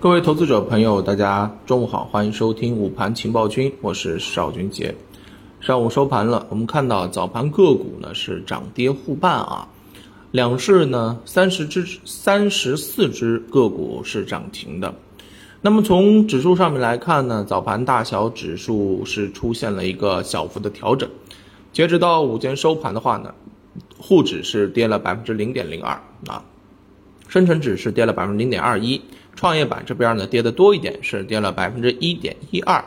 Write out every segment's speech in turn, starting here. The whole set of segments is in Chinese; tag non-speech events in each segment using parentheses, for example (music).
各位投资者朋友，大家中午好，欢迎收听午盘情报君，我是邵军杰。上午收盘了，我们看到早盘个股呢是涨跌互半啊，两市呢三十只三十四只个股是涨停的。那么从指数上面来看呢，早盘大小指数是出现了一个小幅的调整。截止到午间收盘的话呢，沪指是跌了百分之零点零二啊，深成指是跌了百分之零点二一。创业板这边呢跌的多一点，是跌了百分之一点一二。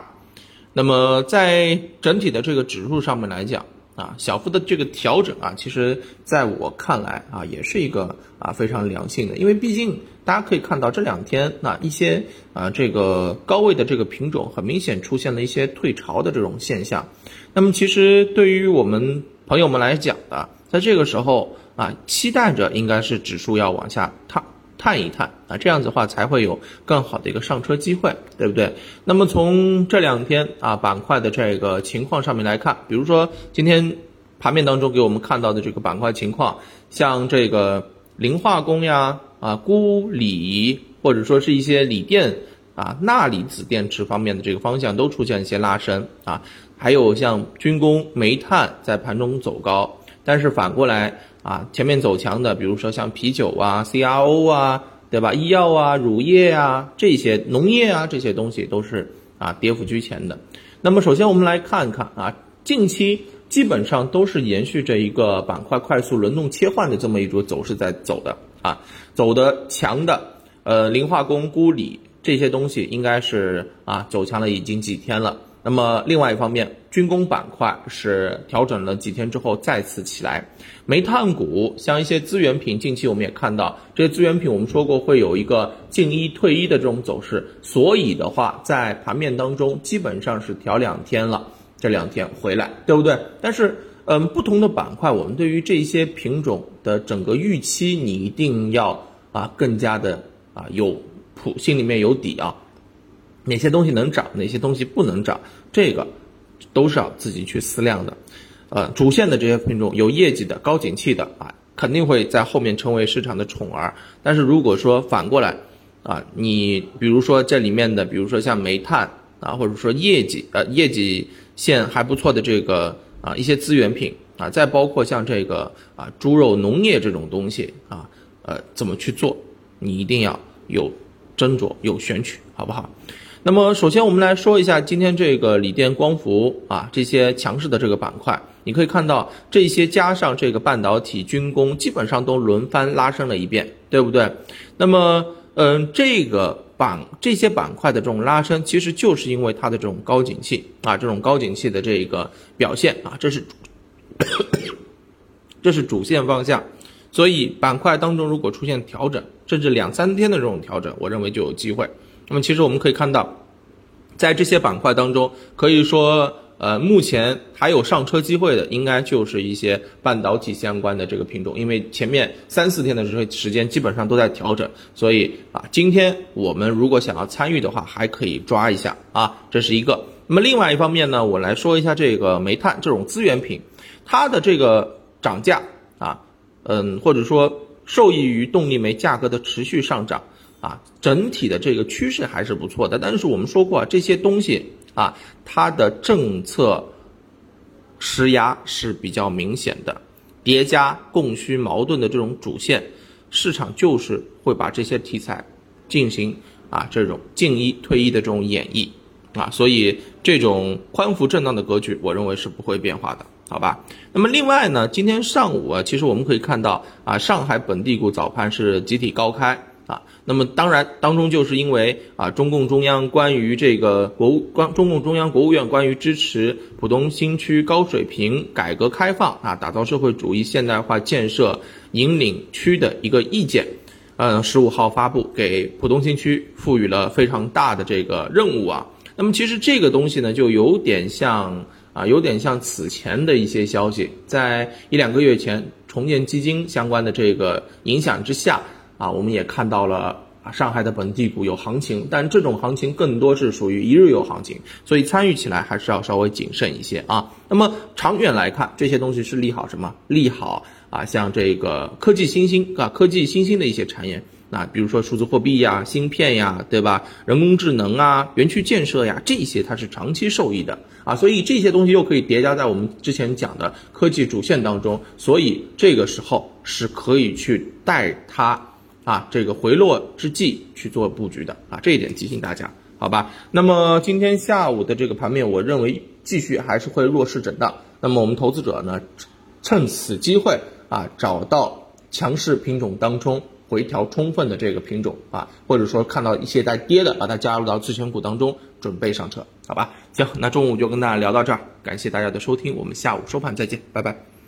那么在整体的这个指数上面来讲啊，小幅的这个调整啊，其实在我看来啊，也是一个啊非常良性的，因为毕竟大家可以看到这两天那一些啊这个高位的这个品种，很明显出现了一些退潮的这种现象。那么其实对于我们朋友们来讲的，在这个时候啊，期待着应该是指数要往下探。探一探啊，这样子的话才会有更好的一个上车机会，对不对？那么从这两天啊板块的这个情况上面来看，比如说今天盘面当中给我们看到的这个板块情况，像这个磷化工呀啊钴锂，或者说是一些锂电啊钠离子电池方面的这个方向都出现一些拉升啊，还有像军工、煤炭在盘中走高，但是反过来。啊，前面走强的，比如说像啤酒啊、CRO 啊，对吧？医药啊、乳业啊这些农业啊这些东西都是啊跌幅居前的。那么首先我们来看看啊，近期基本上都是延续着一个板块快速轮动切换的这么一种走势在走的啊，走的强的，呃，磷化工、钴锂这些东西应该是啊走强了已经几天了。那么另外一方面，军工板块是调整了几天之后再次起来，煤炭股像一些资源品，近期我们也看到这些资源品，我们说过会有一个进一退一的这种走势，所以的话在盘面当中基本上是调两天了，这两天回来，对不对？但是嗯，不同的板块，我们对于这些品种的整个预期，你一定要啊更加的啊有谱，心里面有底啊。哪些东西能涨，哪些东西不能涨，这个都是要自己去思量的。呃，主线的这些品种有业绩的、高景气的啊，肯定会在后面成为市场的宠儿。但是如果说反过来啊，你比如说这里面的，比如说像煤炭啊，或者说业绩呃业绩线还不错的这个啊一些资源品啊，再包括像这个啊猪肉农业这种东西啊，呃怎么去做，你一定要有斟酌、有选取，好不好？那么，首先我们来说一下今天这个锂电、光伏啊这些强势的这个板块，你可以看到这些加上这个半导体、军工，基本上都轮番拉升了一遍，对不对？那么，嗯，这个板这些板块的这种拉升，其实就是因为它的这种高景气啊，这种高景气的这个表现啊，这是 (coughs) 这是主线方向，所以板块当中如果出现调整，甚至两三天的这种调整，我认为就有机会。那么其实我们可以看到，在这些板块当中，可以说，呃，目前还有上车机会的，应该就是一些半导体相关的这个品种，因为前面三四天的这个时间基本上都在调整，所以啊，今天我们如果想要参与的话，还可以抓一下啊，这是一个。那么另外一方面呢，我来说一下这个煤炭这种资源品，它的这个涨价啊，嗯，或者说受益于动力煤价格的持续上涨。啊，整体的这个趋势还是不错的，但是我们说过啊，这些东西啊，它的政策施压是比较明显的，叠加供需矛盾的这种主线，市场就是会把这些题材进行啊这种进一退一的这种演绎啊，所以这种宽幅震荡的格局，我认为是不会变化的，好吧？那么另外呢，今天上午啊，其实我们可以看到啊，上海本地股早盘是集体高开。啊，那么当然当中就是因为啊，中共中央关于这个国务关，中共中央国务院关于支持浦东新区高水平改革开放啊，打造社会主义现代化建设引领区的一个意见，嗯，十五号发布，给浦东新区赋予了非常大的这个任务啊。那么其实这个东西呢，就有点像啊，有点像此前的一些消息，在一两个月前重建基金相关的这个影响之下。啊，我们也看到了啊，上海的本地股有行情，但这种行情更多是属于一日游行情，所以参与起来还是要稍微谨慎一些啊。那么长远来看，这些东西是利好什么？利好啊，像这个科技新兴啊，科技新兴的一些产业，那比如说数字货币呀、芯片呀，对吧？人工智能啊、园区建设呀，这些它是长期受益的啊，所以这些东西又可以叠加在我们之前讲的科技主线当中，所以这个时候是可以去带它啊这个回落之际去做布局的啊，这一点提醒大家，好吧？那么今天下午的这个盘面，我认为继续还是会弱势震荡，那么我们投资者呢，趁此机会啊，找到强势品种当中。回调充分的这个品种啊，或者说看到一些在跌的，把它加入到自选股当中，准备上车，好吧？行，那中午就跟大家聊到这儿，感谢大家的收听，我们下午收盘再见，拜拜。